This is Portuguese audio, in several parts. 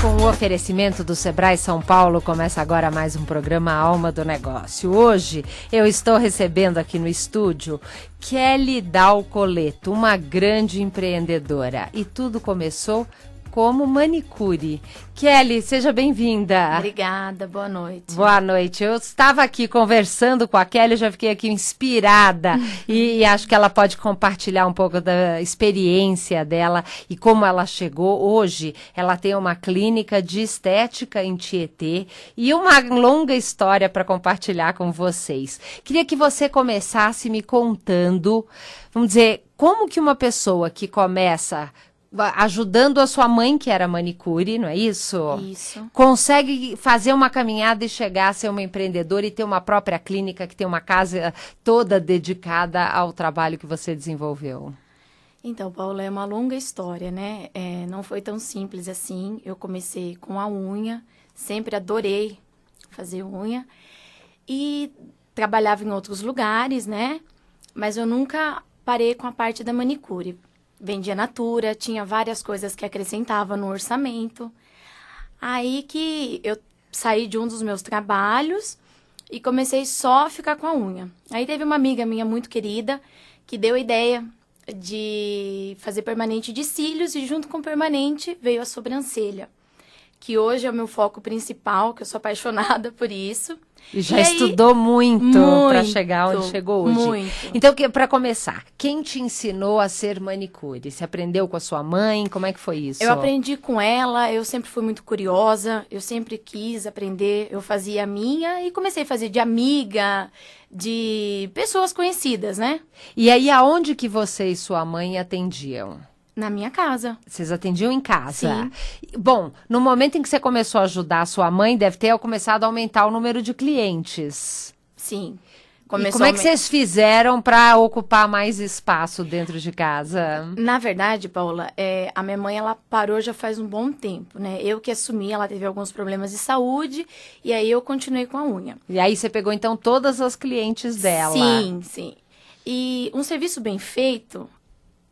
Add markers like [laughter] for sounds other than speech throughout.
Com o oferecimento do Sebrae São Paulo, começa agora mais um programa Alma do Negócio. Hoje eu estou recebendo aqui no estúdio Kelly Dalcoleto, uma grande empreendedora. E tudo começou como manicure. Kelly, seja bem-vinda. Obrigada, boa noite. Boa noite. Eu estava aqui conversando com a Kelly, já fiquei aqui inspirada [laughs] e, e, acho que ela pode compartilhar um pouco da experiência dela e como ela chegou. Hoje, ela tem uma clínica de estética em Tietê e uma longa história para compartilhar com vocês. Queria que você começasse me contando, vamos dizer, como que uma pessoa que começa ajudando a sua mãe, que era manicure, não é isso? Isso. Consegue fazer uma caminhada e chegar a ser uma empreendedora e ter uma própria clínica, que tem uma casa toda dedicada ao trabalho que você desenvolveu. Então, Paula, é uma longa história, né? É, não foi tão simples assim. Eu comecei com a unha, sempre adorei fazer unha. E trabalhava em outros lugares, né? Mas eu nunca parei com a parte da manicure vendia natura, tinha várias coisas que acrescentava no orçamento. Aí que eu saí de um dos meus trabalhos e comecei só a ficar com a unha. Aí teve uma amiga minha muito querida que deu a ideia de fazer permanente de cílios e junto com o permanente veio a sobrancelha, que hoje é o meu foco principal, que eu sou apaixonada [laughs] por isso. E já e estudou aí, muito, para chegar onde chegou hoje. Muito. Então, para começar, quem te ensinou a ser manicure? Você aprendeu com a sua mãe? Como é que foi isso? Eu aprendi com ela, eu sempre fui muito curiosa, eu sempre quis aprender, eu fazia a minha e comecei a fazer de amiga, de pessoas conhecidas, né? E aí, aonde que você e sua mãe atendiam? Na minha casa. Vocês atendiam em casa? Sim. Bom, no momento em que você começou a ajudar a sua mãe, deve ter começado a aumentar o número de clientes. Sim. Começou e como é que vocês fizeram para ocupar mais espaço dentro de casa? Na verdade, Paula, é, a minha mãe ela parou já faz um bom tempo, né? Eu que assumi, ela teve alguns problemas de saúde e aí eu continuei com a unha. E aí você pegou então todas as clientes dela? Sim, sim. E um serviço bem feito,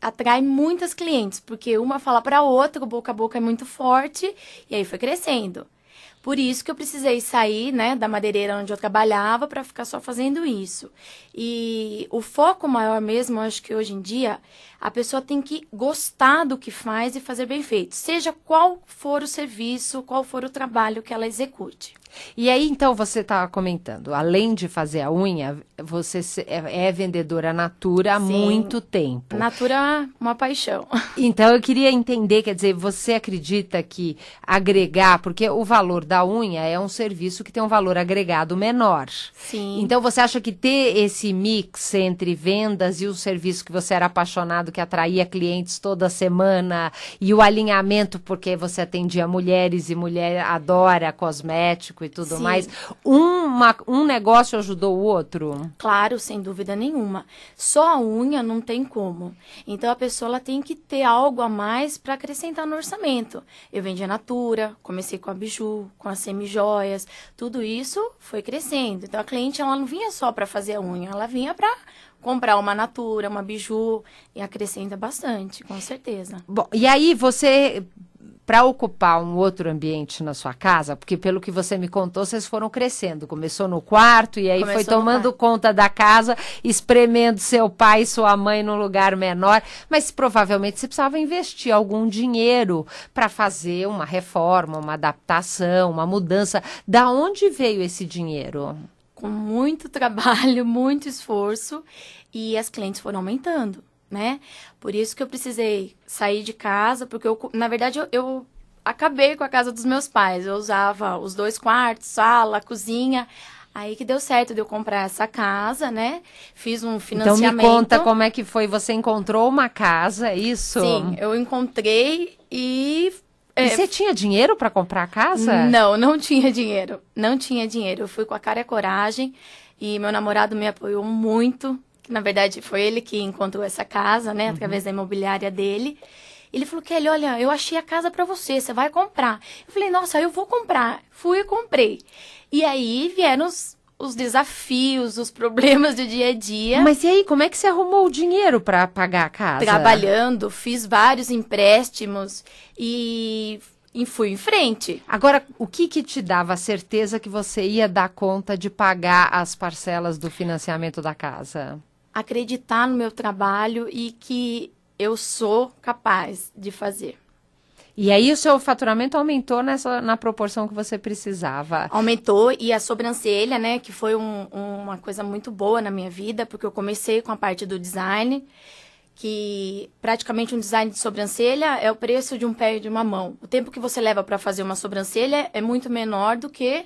atrai muitas clientes, porque uma fala para outra, o boca a boca é muito forte, e aí foi crescendo. Por isso que eu precisei sair, né, da madeireira onde eu trabalhava para ficar só fazendo isso. E o foco maior mesmo, acho que hoje em dia, a pessoa tem que gostar do que faz e fazer bem feito, seja qual for o serviço, qual for o trabalho que ela execute. E aí, então, você estava comentando, além de fazer a unha, você é, é vendedora Natura há Sim, muito tempo. Natura, uma paixão. [laughs] Então, eu queria entender, quer dizer, você acredita que agregar, porque o valor da unha é um serviço que tem um valor agregado menor. Sim. Então, você acha que ter esse mix entre vendas e o serviço que você era apaixonado, que atraía clientes toda semana, e o alinhamento, porque você atendia mulheres e mulher adora cosmético e tudo Sim. mais. Uma, um negócio ajudou o outro? Claro, sem dúvida nenhuma. Só a unha não tem como. Então a pessoa ela tem que ter algo a mais para acrescentar no orçamento. Eu vendi a Natura, comecei com a Biju, com as semi-joias, tudo isso foi crescendo. Então a cliente ela não vinha só para fazer a unha, ela vinha para comprar uma Natura, uma Biju e acrescenta bastante, com certeza. Bom, e aí você para ocupar um outro ambiente na sua casa, porque pelo que você me contou, vocês foram crescendo. Começou no quarto e aí Começou foi tomando conta da casa, espremendo seu pai e sua mãe num lugar menor. Mas provavelmente você precisava investir algum dinheiro para fazer uma reforma, uma adaptação, uma mudança. Da onde veio esse dinheiro? Com muito [laughs] trabalho, muito esforço e as clientes foram aumentando né? Por isso que eu precisei sair de casa, porque eu, na verdade, eu, eu acabei com a casa dos meus pais. Eu usava os dois quartos, sala, cozinha. Aí que deu certo de eu comprar essa casa, né? Fiz um financiamento. Então me conta como é que foi. Você encontrou uma casa, é isso? Sim, eu encontrei e. E é, você tinha dinheiro para comprar a casa? Não, não tinha dinheiro. Não tinha dinheiro. Eu fui com a cara e a coragem. E meu namorado me apoiou muito, na verdade foi ele que encontrou essa casa, né, através da imobiliária dele. Ele falou, Kelly, olha, eu achei a casa para você, você vai comprar. Eu falei, nossa, eu vou comprar. Fui e comprei. E aí vieram os, os desafios, os problemas do dia a dia. Mas e aí, como é que você arrumou o dinheiro para pagar a casa? Trabalhando, fiz vários empréstimos e, e fui em frente. Agora, o que que te dava a certeza que você ia dar conta de pagar as parcelas do financiamento da casa? Acreditar no meu trabalho e que eu sou capaz de fazer. E aí o seu faturamento aumentou nessa, na proporção que você precisava. Aumentou e a sobrancelha, né, que foi um, uma coisa muito boa na minha vida, porque eu comecei com a parte do design, que praticamente um design de sobrancelha é o preço de um pé e de uma mão. O tempo que você leva para fazer uma sobrancelha é muito menor do que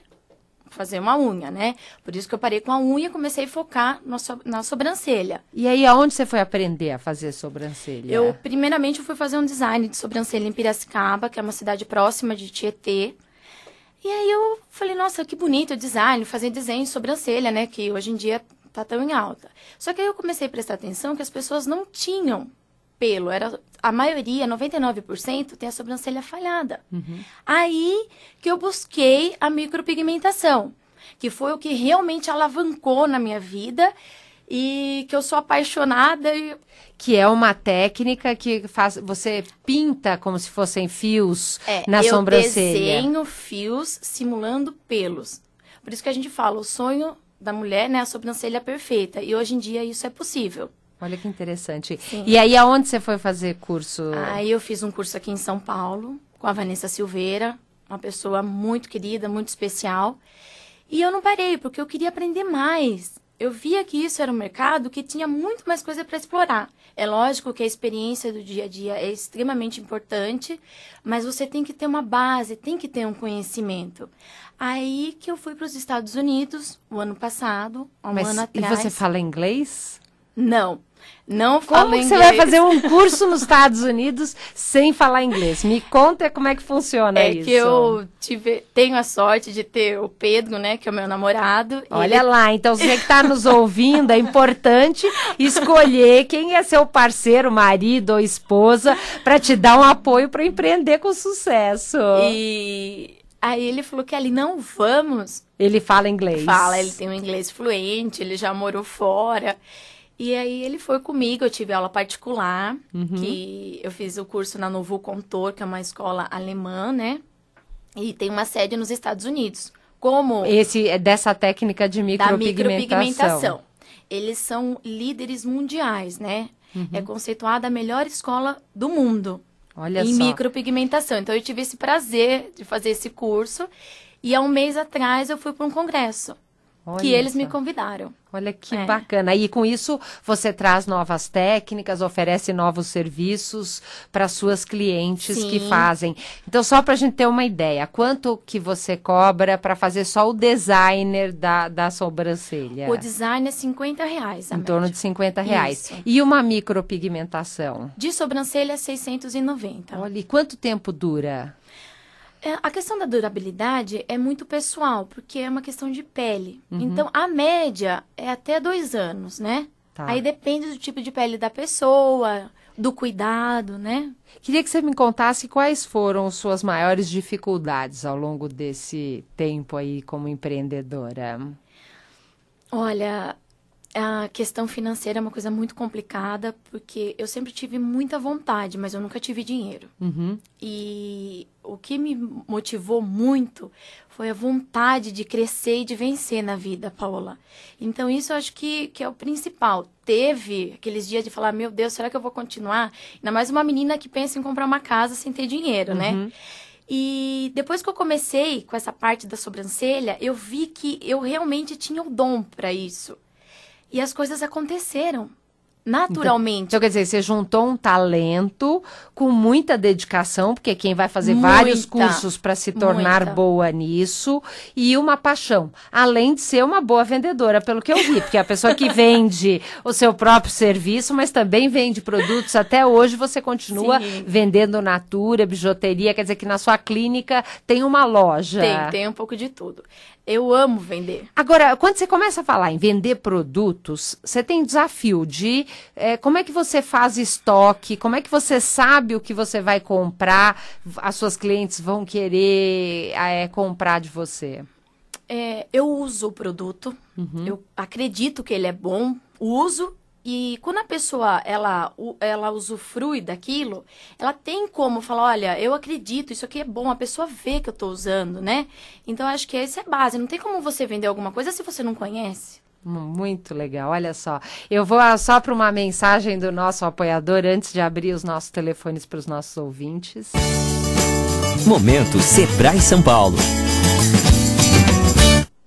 fazer uma unha, né? Por isso que eu parei com a unha e comecei a focar no, na sobrancelha. E aí, aonde você foi aprender a fazer sobrancelha? Eu, primeiramente, eu fui fazer um design de sobrancelha em Piracicaba, que é uma cidade próxima de Tietê. E aí eu falei, nossa, que bonito o design, fazer desenho de sobrancelha, né? Que hoje em dia tá tão em alta. Só que aí eu comecei a prestar atenção que as pessoas não tinham pelo, era a maioria, 99%, tem a sobrancelha falhada. Uhum. Aí que eu busquei a micropigmentação, que foi o que realmente alavancou na minha vida e que eu sou apaixonada. E... Que é uma técnica que faz, você pinta como se fossem fios é, na eu sobrancelha. Eu desenho fios simulando pelos. Por isso que a gente fala, o sonho da mulher, né, a sobrancelha perfeita. E hoje em dia isso é possível. Olha que interessante. Sim. E aí, aonde você foi fazer curso? Aí eu fiz um curso aqui em São Paulo, com a Vanessa Silveira, uma pessoa muito querida, muito especial. E eu não parei, porque eu queria aprender mais. Eu via que isso era um mercado que tinha muito mais coisa para explorar. É lógico que a experiência do dia a dia é extremamente importante, mas você tem que ter uma base, tem que ter um conhecimento. Aí que eu fui para os Estados Unidos, o ano passado, um mas, ano atrás. E você fala inglês? Não. Não falo como inglês. você vai fazer um curso nos Estados Unidos sem falar inglês? Me conta como é que funciona é isso. É que eu tive, tenho a sorte de ter o Pedro, né, que é o meu namorado. Olha ele... lá, então você que está nos ouvindo, é importante escolher quem é seu parceiro, marido ou esposa, para te dar um apoio para empreender com sucesso. E aí ele falou que ali não vamos. Ele fala inglês. Fala, ele tem um inglês fluente, ele já morou fora. E aí ele foi comigo, eu tive aula particular, uhum. que eu fiz o curso na Novo Contor, que é uma escola alemã, né? E tem uma sede nos Estados Unidos. Como esse é dessa técnica de micropigmentação. Da micropigmentação. Eles são líderes mundiais, né? Uhum. É conceituada a melhor escola do mundo. Olha em só. micropigmentação. Então eu tive esse prazer de fazer esse curso e há um mês atrás eu fui para um congresso. Olha que eles me convidaram. Olha que é. bacana. E com isso você traz novas técnicas, oferece novos serviços para suas clientes Sim. que fazem. Então, só para a gente ter uma ideia, quanto que você cobra para fazer só o designer da, da sobrancelha? O design é 50 reais. em média. torno de 50 reais. Isso. E uma micropigmentação? De sobrancelha, 690. Olha, e quanto tempo dura? É, a questão da durabilidade é muito pessoal, porque é uma questão de pele. Uhum. Então, a média é até dois anos, né? Tá. Aí depende do tipo de pele da pessoa, do cuidado, né? Queria que você me contasse quais foram suas maiores dificuldades ao longo desse tempo aí como empreendedora. Olha, a questão financeira é uma coisa muito complicada, porque eu sempre tive muita vontade, mas eu nunca tive dinheiro. Uhum. E o que me motivou muito foi a vontade de crescer e de vencer na vida, Paola. Então, isso eu acho que, que é o principal. Teve aqueles dias de falar: meu Deus, será que eu vou continuar? Ainda mais uma menina que pensa em comprar uma casa sem ter dinheiro, né? uhum. né? E depois que eu comecei com essa parte da sobrancelha, eu vi que eu realmente tinha o dom para isso. E as coisas aconteceram. Naturalmente. Então, quer dizer, você juntou um talento com muita dedicação, porque quem vai fazer muita, vários cursos para se tornar muita. boa nisso, e uma paixão, além de ser uma boa vendedora, pelo que eu vi, porque a pessoa que [laughs] vende o seu próprio serviço, mas também vende produtos, até hoje você continua Sim. vendendo natura, bijuteria, quer dizer que na sua clínica tem uma loja. Tem, tem um pouco de tudo. Eu amo vender. Agora, quando você começa a falar em vender produtos, você tem desafio de é, como é que você faz estoque, como é que você sabe o que você vai comprar, as suas clientes vão querer é, comprar de você? É, eu uso o produto, uhum. eu acredito que ele é bom, uso e quando a pessoa ela, ela usufrui daquilo, ela tem como falar, olha, eu acredito, isso aqui é bom, a pessoa vê que eu estou usando, né? Então acho que essa é base. Não tem como você vender alguma coisa se você não conhece. Muito legal, olha só. Eu vou só para uma mensagem do nosso apoiador antes de abrir os nossos telefones para os nossos ouvintes. Momento Sebrae São Paulo.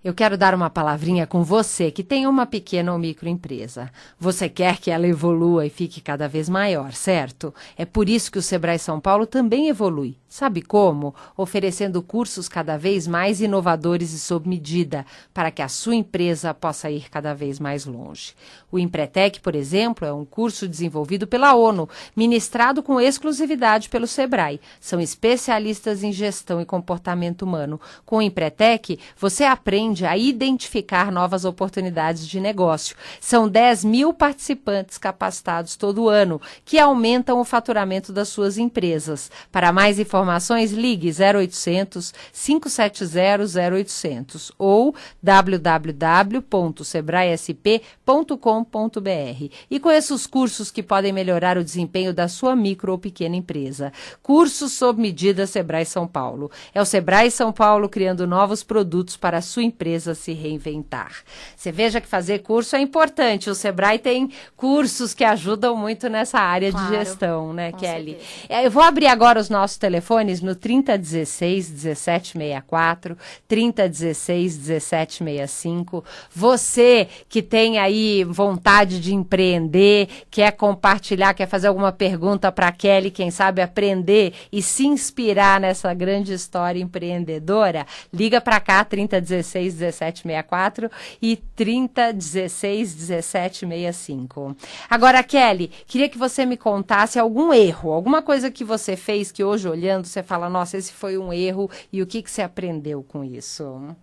Eu quero dar uma palavrinha com você que tem uma pequena ou microempresa. Você quer que ela evolua e fique cada vez maior, certo? É por isso que o Sebrae São Paulo também evolui. Sabe como? Oferecendo cursos cada vez mais inovadores e sob medida, para que a sua empresa possa ir cada vez mais longe. O Empretec, por exemplo, é um curso desenvolvido pela ONU, ministrado com exclusividade pelo Sebrae. São especialistas em gestão e comportamento humano. Com o Empretec, você aprende a identificar novas oportunidades de negócio. São 10 mil participantes capacitados todo ano, que aumentam o faturamento das suas empresas. Para mais informações, informações, ligue 0800 570 0800 ou www.sebraesp.com.br e conheça os cursos que podem melhorar o desempenho da sua micro ou pequena empresa. Cursos sob medida Sebrae São Paulo. É o Sebrae São Paulo criando novos produtos para a sua empresa se reinventar. Você veja que fazer curso é importante. O Sebrae tem cursos que ajudam muito nessa área claro, de gestão, né, Kelly? Certeza. É, eu vou abrir agora os nossos telefones telefones no 3016 1764, 3016 1765. Você que tem aí vontade de empreender, quer compartilhar, quer fazer alguma pergunta para Kelly, quem sabe aprender e se inspirar nessa grande história empreendedora, liga para cá 3016 1764 e 3016 1765. Agora, Kelly, queria que você me contasse algum erro, alguma coisa que você fez que hoje olhando você fala, nossa, esse foi um erro, e o que, que você aprendeu com isso?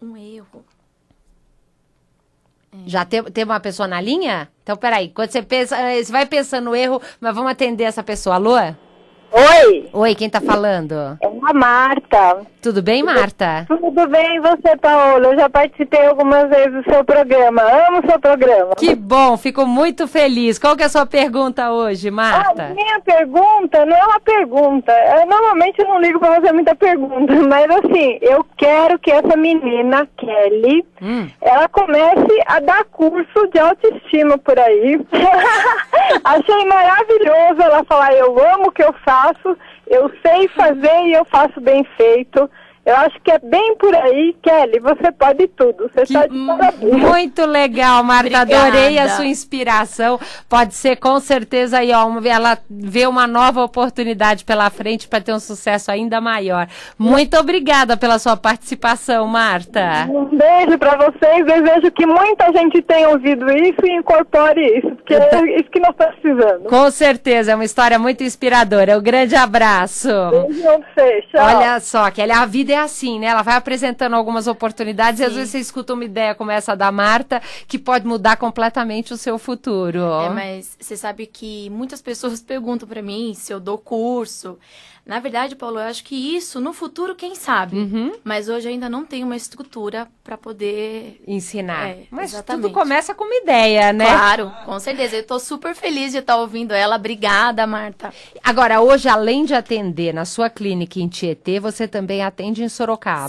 Um erro. É. Já tem, tem uma pessoa na linha? Então, peraí, quando você pensa, eh, você vai pensando no erro, mas vamos atender essa pessoa. Alô? Oi. Oi, quem tá falando? A Marta. Tudo bem, Marta? Tudo bem, você, Paola? Eu já participei algumas vezes do seu programa. Amo o seu programa. Que bom, fico muito feliz. Qual que é a sua pergunta hoje, Marta? A minha pergunta não é uma pergunta. Eu, normalmente eu não ligo pra fazer muita pergunta, [laughs] mas assim, eu quero que essa menina, Kelly, hum. ela comece a dar curso de autoestima por aí. [laughs] Achei maravilhoso ela falar, eu amo o que eu faço eu sei fazer e eu faço bem feito. Eu acho que é bem por aí, Kelly. Você pode tudo. Você está de parabéns. Muito legal, Marta. Obrigada. Adorei a sua inspiração. Pode ser com certeza aí, ó, ela vê uma nova oportunidade pela frente para ter um sucesso ainda maior. Muito obrigada pela sua participação, Marta. Um beijo para vocês. Desejo que muita gente tenha ouvido isso e incorpore isso, porque é isso que nós estamos precisando. Com certeza, é uma história muito inspiradora. Um grande abraço. Beijo pra você. Tchau. Olha só, Kelly, a vida é assim, né? Ela vai apresentando algumas oportunidades Sim. e às vezes você escuta uma ideia como essa da Marta que pode mudar completamente o seu futuro. É, mas você sabe que muitas pessoas [laughs] perguntam para mim se eu dou curso. Na verdade, Paulo, eu acho que isso no futuro, quem sabe. Uhum. Mas hoje ainda não tem uma estrutura para poder ensinar. É, Mas exatamente. tudo começa com uma ideia, né? Claro, com certeza. Eu estou super feliz de estar ouvindo ela. Obrigada, Marta. Agora, hoje, além de atender na sua clínica em Tietê, você também atende em Sorocaba.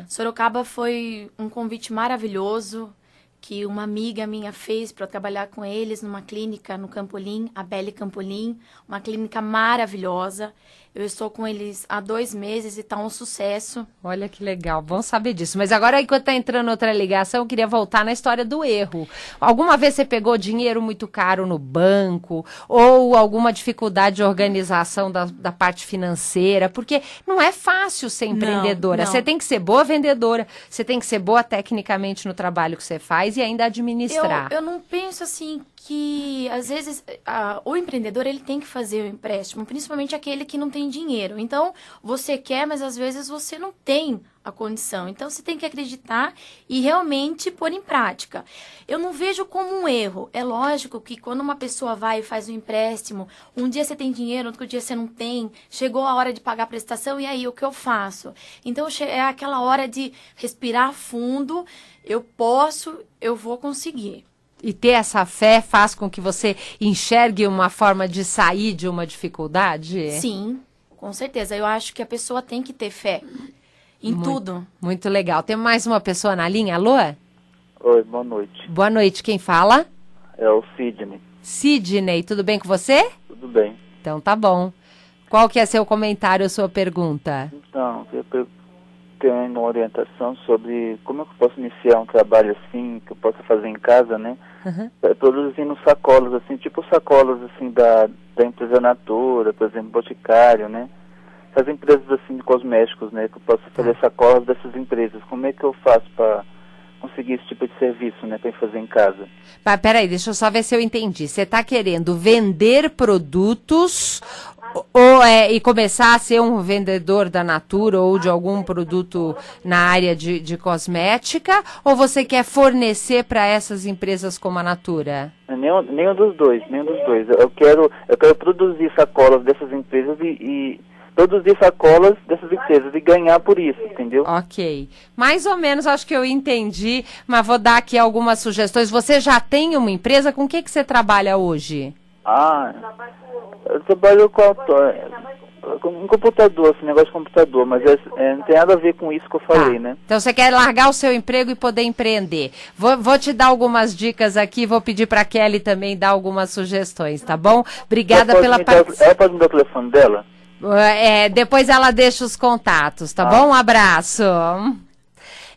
Sim. Sorocaba foi um convite maravilhoso que uma amiga minha fez para trabalhar com eles numa clínica no Campolim, a Belle Campolim, uma clínica maravilhosa. Eu estou com eles há dois meses e está um sucesso. Olha que legal, bom saber disso. Mas agora, enquanto está entrando outra ligação, eu queria voltar na história do erro. Alguma vez você pegou dinheiro muito caro no banco ou alguma dificuldade de organização da, da parte financeira? Porque não é fácil ser empreendedora. não. Você tem que ser boa vendedora, você tem que ser boa tecnicamente no trabalho que você faz e ainda administrar. Eu, eu não penso assim que às vezes a- o empreendedor ele tem que fazer o empréstimo, principalmente aquele que não tem dinheiro. Então você quer, mas às vezes você não tem a condição. Então você tem que acreditar e realmente pôr em prática. Eu não vejo como um erro. É lógico que quando uma pessoa vai e faz um empréstimo, um dia você tem dinheiro, outro dia você não tem, chegou a hora de pagar a prestação e aí o que eu faço? Então é aquela hora de respirar fundo. Eu posso, eu vou conseguir. E ter essa fé faz com que você enxergue uma forma de sair de uma dificuldade? Sim, com certeza. Eu acho que a pessoa tem que ter fé em Muito. tudo. Muito legal. Tem mais uma pessoa na linha? Alô? Oi, boa noite. Boa noite. Quem fala? É o Sidney. Sidney, tudo bem com você? Tudo bem? Então tá bom. Qual que é seu comentário ou sua pergunta? Então, eu tenho uma orientação sobre como é que eu posso iniciar um trabalho assim, que eu possa fazer em casa, né? Uhum. É, Produzindo sacolas, assim, tipo sacolas, assim, da, da empresa Natura, por exemplo, Boticário, né? As empresas, assim, de cosméticos, né? Que eu posso fazer sacolas dessas empresas. Como é que eu faço para conseguir esse tipo de serviço, né? Para fazer em casa? Pá, peraí, deixa eu só ver se eu entendi. Você está querendo vender produtos ou, é, e começar a ser um vendedor da Natura ou de algum produto na área de, de cosmética? Ou você quer fornecer para essas empresas como a Natura? Nenhum, nenhum dos dois, nenhum dos dois. Eu quero, eu quero produzir sacolas dessas empresas e, e produzir sacolas dessas empresas e ganhar por isso, entendeu? Ok. Mais ou menos acho que eu entendi, mas vou dar aqui algumas sugestões. Você já tem uma empresa? Com o que, que você trabalha hoje? Ah, eu trabalho com, com um computador, esse negócio de computador, mas é- é, não tem nada a ver com isso que eu falei, Tá. né? Então você quer largar o seu emprego e poder empreender. Vou, vou te dar algumas dicas aqui, vou pedir para Kelly também dar algumas sugestões, tá bom? Obrigada pela participação. Ela pode me dar o telefone dela? É, depois ela deixa os contatos, tá Ah. bom? Um abraço.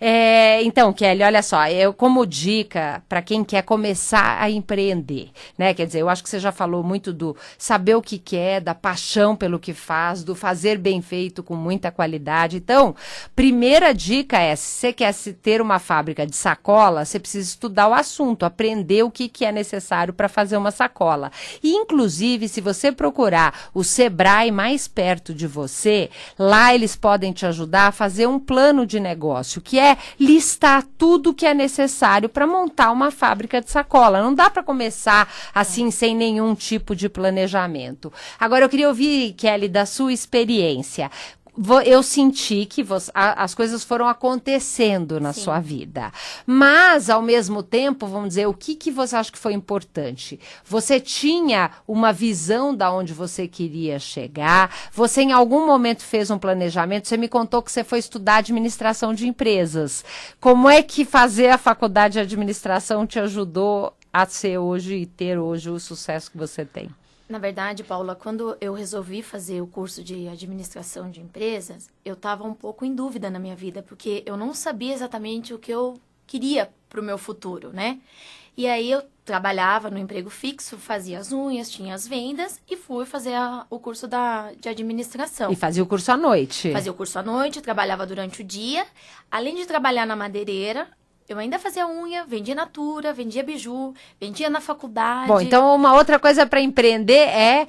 É, então, Kelly, olha só, eu como dica para quem quer começar a empreender, né? Quer dizer, eu acho que você já falou muito do saber o que quer, da paixão pelo que faz, do fazer bem feito com muita qualidade. Então, primeira dica é, se você quer ter uma fábrica de sacola, você precisa estudar o assunto, aprender o que, que é necessário para fazer uma sacola. E, inclusive, se você procurar o Sebrae mais perto de você, lá eles podem te ajudar a fazer um plano de negócio, que é listar tudo que é necessário para montar uma fábrica de sacola. Não dá para começar assim sem nenhum tipo de planejamento. Agora eu queria ouvir, Kelly, da sua experiência. Eu senti que você- as coisas foram acontecendo na sua vida. Mas, ao mesmo tempo, vamos dizer, o que, que você acha que foi importante? Você tinha uma visão da onde você queria chegar? Você, em algum momento, fez um planejamento? Você me contou que você foi estudar administração de empresas. Como é que fazer a faculdade de administração te ajudou a ser hoje e ter hoje o sucesso que você tem? Na verdade, Paula, quando eu resolvi fazer o curso de administração de empresas, eu estava um pouco em dúvida na minha vida, porque eu não sabia exatamente o que eu queria para o meu futuro, né? E aí eu trabalhava no emprego fixo, fazia as unhas, tinha as vendas e fui fazer a- o curso da, de administração. E fazia o curso à noite. Fazia o curso à noite, trabalhava durante o dia. Além de trabalhar na madeireira, eu ainda fazia unha, vendia natura, vendia biju, vendia na faculdade. Bom, então uma outra coisa para empreender é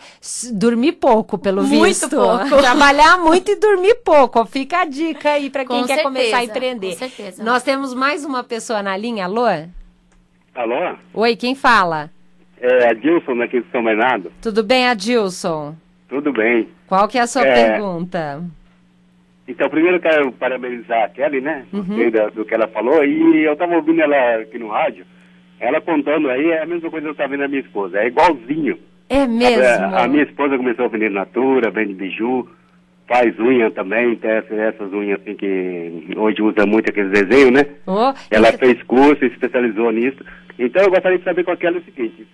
dormir pouco, pelo Muito visto. pouco. [laughs] Trabalhar muito e dormir pouco. Fica a dica aí para quem Com quer começar a certeza, empreender. com certeza. Nós temos mais uma pessoa na linha, alô? Alô? Oi, quem fala? É Adilson aqui de São Bernardo. Tudo bem, Adilson? Tudo bem. Qual que é a sua É. pergunta? Então, primeiro eu quero parabenizar a Kelly, né? Uhum. Gostei do que ela falou. E eu tava ouvindo ela aqui no rádio. Ela contando aí, é a mesma coisa que eu tava vendo a minha esposa. É igualzinho. É mesmo? A, a minha esposa começou a vender natura, vende biju, faz unha também, tem essas, unhas assim que hoje usa muito aqueles desenhos, né? Ô, Ela e- fez curso, se especializou nisso. Então eu gostaria de saber com a Kelly o seguinte.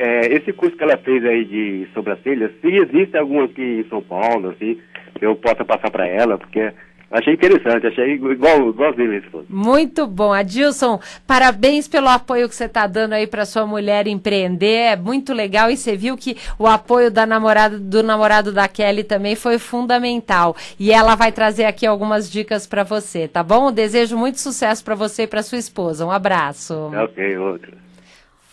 É, esse curso que ela fez aí de sobrancelha, se existe algum aqui em São Paulo, assim, que eu possa passar para ela, porque Achei interessante, achei igual, igualzinho isso. Muito bom. Adilson, parabéns pelo apoio que você está dando aí para sua mulher empreender. É muito legal e você viu que o apoio da namorada, do namorado da Kelly também foi fundamental. E ela vai trazer aqui algumas dicas para você, tá bom? desejo muito sucesso para você e para sua esposa. Um abraço. Ok, outro.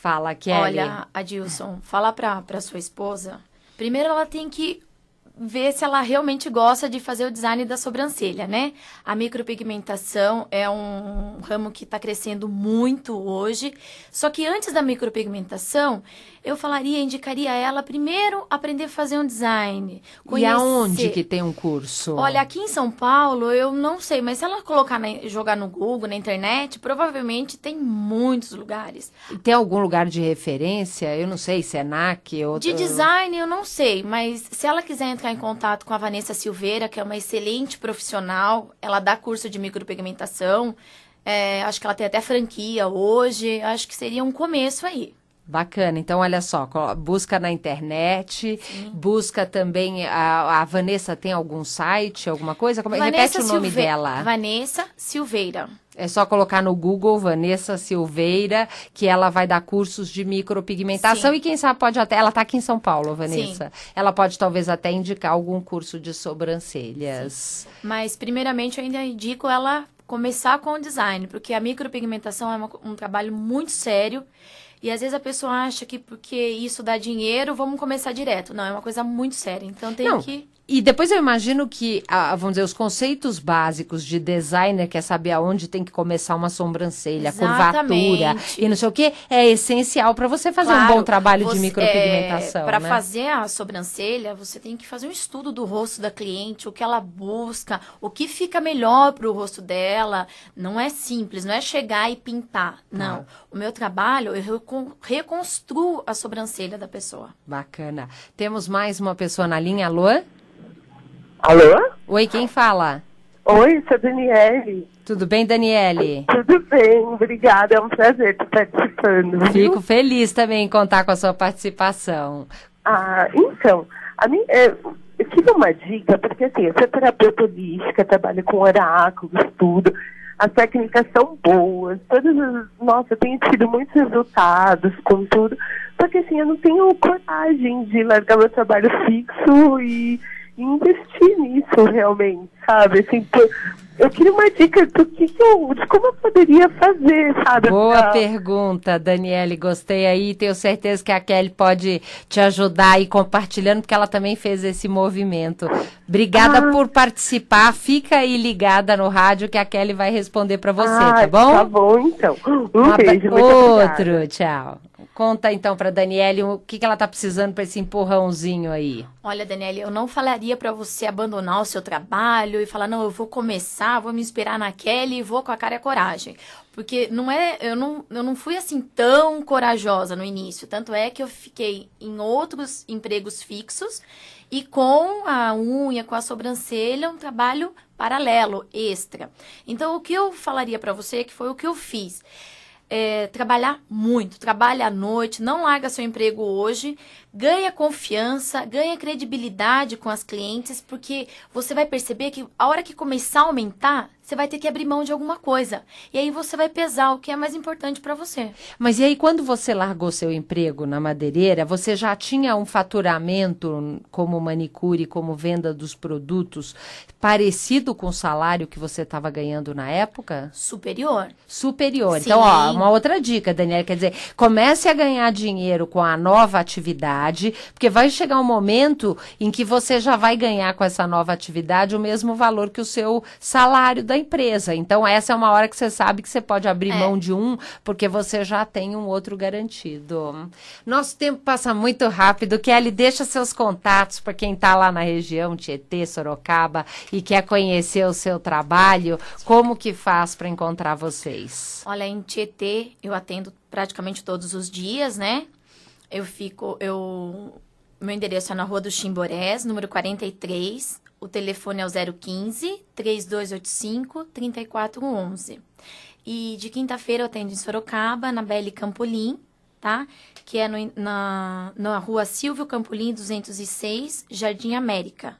Fala, Kelly. Olha, Adilson, fala para sua esposa. Primeiro ela tem que ver se ela realmente gosta de fazer o design da sobrancelha, né? A micropigmentação é um ramo que está crescendo muito hoje. Só que antes da micropigmentação, eu falaria, indicaria ela primeiro aprender a fazer um design. Conhecer. E aonde que tem um curso? Olha, aqui em São Paulo, eu não sei, mas se ela colocar na, jogar no Google, na internet, provavelmente tem muitos lugares. Tem algum lugar de referência? Eu não sei, Senac ou De design eu não sei, mas se ela quiser entrar em contato com a Vanessa Silveira, que é uma excelente profissional, ela dá curso de micropigmentação. É, acho que ela tem até franquia hoje. Acho que seria um começo aí. Bacana. Então, olha só, busca na internet, Sim. busca também. A, a, Vanessa tem algum site, alguma coisa? Como, repete o nome Silve... dela. Vanessa Silveira. É só colocar no Google Vanessa Silveira, que ela vai dar cursos de micropigmentação Sim. e quem sabe pode até. Ela está aqui em São Paulo, Vanessa. Sim. Ela pode talvez até indicar algum curso de sobrancelhas. Sim. Mas, primeiramente, eu ainda indico ela começar com o design, porque a micropigmentação é uma, um trabalho muito sério e às vezes a pessoa acha que porque isso dá dinheiro, vamos começar direto. Não, é uma coisa muito séria. Então tem Não, que. E depois eu imagino que, vamos dizer, os conceitos básicos de designer, que é saber aonde tem que começar uma sobrancelha, Exatamente. curvatura e não sei o que, é essencial para você fazer claro, um bom trabalho você, de micropigmentação. É, para né? fazer a sobrancelha, você tem que fazer um estudo do rosto da cliente, o que ela busca, o que fica melhor para o rosto dela. Não é simples, não é chegar e pintar. Não. O meu trabalho, eu reconstruo a sobrancelha da pessoa. Bacana. Temos mais uma pessoa na linha, Alô? Alô? Oi, quem fala? Oi, sou a Daniele. Tudo bem, Daniele? Tudo bem, obrigada. É um prazer estar participando. Viu? Fico feliz também em contar com a sua participação. Ah, então, a mim, é, eu queria uma dica, porque assim, eu sou terapeuta holística, trabalho com oráculos, tudo. As técnicas são boas, todas as, nossa, eu tenho tido muitos resultados com tudo. Só que assim, eu não tenho coragem de largar meu trabalho fixo e investir nisso realmente, sabe? Assim, eu queria uma dica do que, que eu, de como eu poderia fazer, sabe? Boa pra... pergunta, Daniele. Gostei aí. Tenho certeza que a Kelly pode te ajudar aí compartilhando, porque ela também fez esse movimento. Obrigada ah. por participar. Fica aí ligada no rádio que a Kelly vai responder para você, ah, tá bom? Tá bom, então. Um, um beijo. Outro, obrigada. tchau. Conta então para Daniele o que, que ela tá precisando para esse empurrãozinho aí. Olha, Daniele, eu não falaria para você abandonar o seu trabalho e falar, não, eu vou começar, vou me inspirar na Kelly e vou com a cara e a coragem. Porque não é, eu não, eu não fui assim tão corajosa no início. Tanto é que eu fiquei em outros empregos fixos e com a unha, com a sobrancelha, um trabalho paralelo, extra. Então, o que eu falaria para você é que foi o que eu fiz é, trabalhar muito, trabalha à noite, não larga seu emprego hoje, ganha confiança, ganha credibilidade com as clientes, porque você vai perceber que a hora que começar a aumentar, você vai ter que abrir mão de alguma coisa. E aí você vai pesar o que é mais importante para você. Mas e aí, quando você largou seu emprego na madeireira, você já tinha um faturamento como manicure, como venda dos produtos, parecido com o salário que você estava ganhando na época? Superior. Superior. Sim. Então, ó, uma outra dica, Daniela, quer dizer, comece a ganhar dinheiro com a nova atividade, porque vai chegar um momento em que você já vai ganhar com essa nova atividade o mesmo valor que o seu salário da empresa. Então, essa é uma hora que você sabe que você pode abrir é. mão de um, porque você já tem um outro garantido. Nosso tempo passa muito rápido. Kelly, deixa seus contatos para quem está lá na região, Tietê, Sorocaba, e quer conhecer o seu trabalho. Como que faz para encontrar vocês? Olha, em Tietê eu atendo praticamente todos os dias, né? Eu fico, eu meu endereço é na Rua do Chimborés, número 43. O telefone é o 015 3285 3411. E de quinta-feira eu atendo em Sorocaba, na Belle Campolim, tá? Que é no, na, na rua Silvio Campolim 206, Jardim América.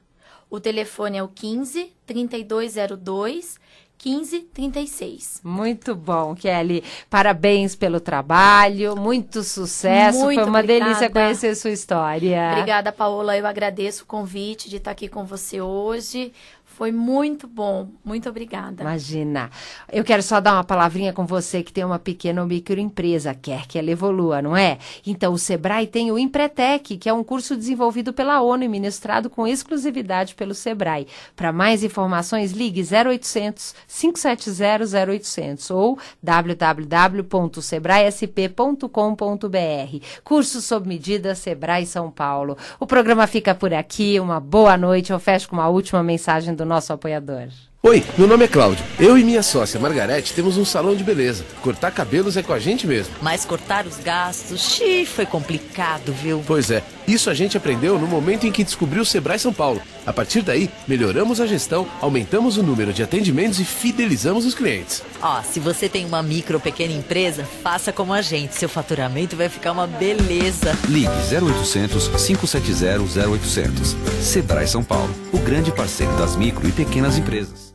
O telefone é o 15 3202 1536. Muito bom, Kelly. Parabéns pelo trabalho, muito sucesso. Muito Foi uma obrigada. delícia conhecer sua história. Obrigada, Paola. Eu agradeço o convite de estar aqui com você hoje. Foi muito bom. Muito obrigada. Imagina. Eu quero só dar uma palavrinha com você que tem uma pequena ou microempresa, quer que ela evolua, não é? Então, o Sebrae tem o Empretec, que é um curso desenvolvido pela ONU e ministrado com exclusividade pelo Sebrae. Para mais informações, ligue 0800 570 0800 ou www.sebraesp.com.br. Curso sob medida Sebrae São Paulo. O programa fica por aqui. Uma boa noite. Eu fecho com uma última mensagem do nosso apoiador. Oi, meu nome é Cláudio. Eu e minha sócia Margarete temos um salão de beleza. Cortar cabelos é com a gente mesmo. Mas cortar os gastos, xii, foi complicado, viu? Pois é, isso a gente aprendeu no momento em que descobriu o Sebrae São Paulo. A partir daí, melhoramos a gestão, aumentamos o número de atendimentos e fidelizamos os clientes. Ó, se você tem uma micro ou pequena empresa, faça como a gente. Seu faturamento vai ficar uma beleza. Ligue 0800 570 0800. Sebrae São Paulo, o grande parceiro das micro e pequenas empresas.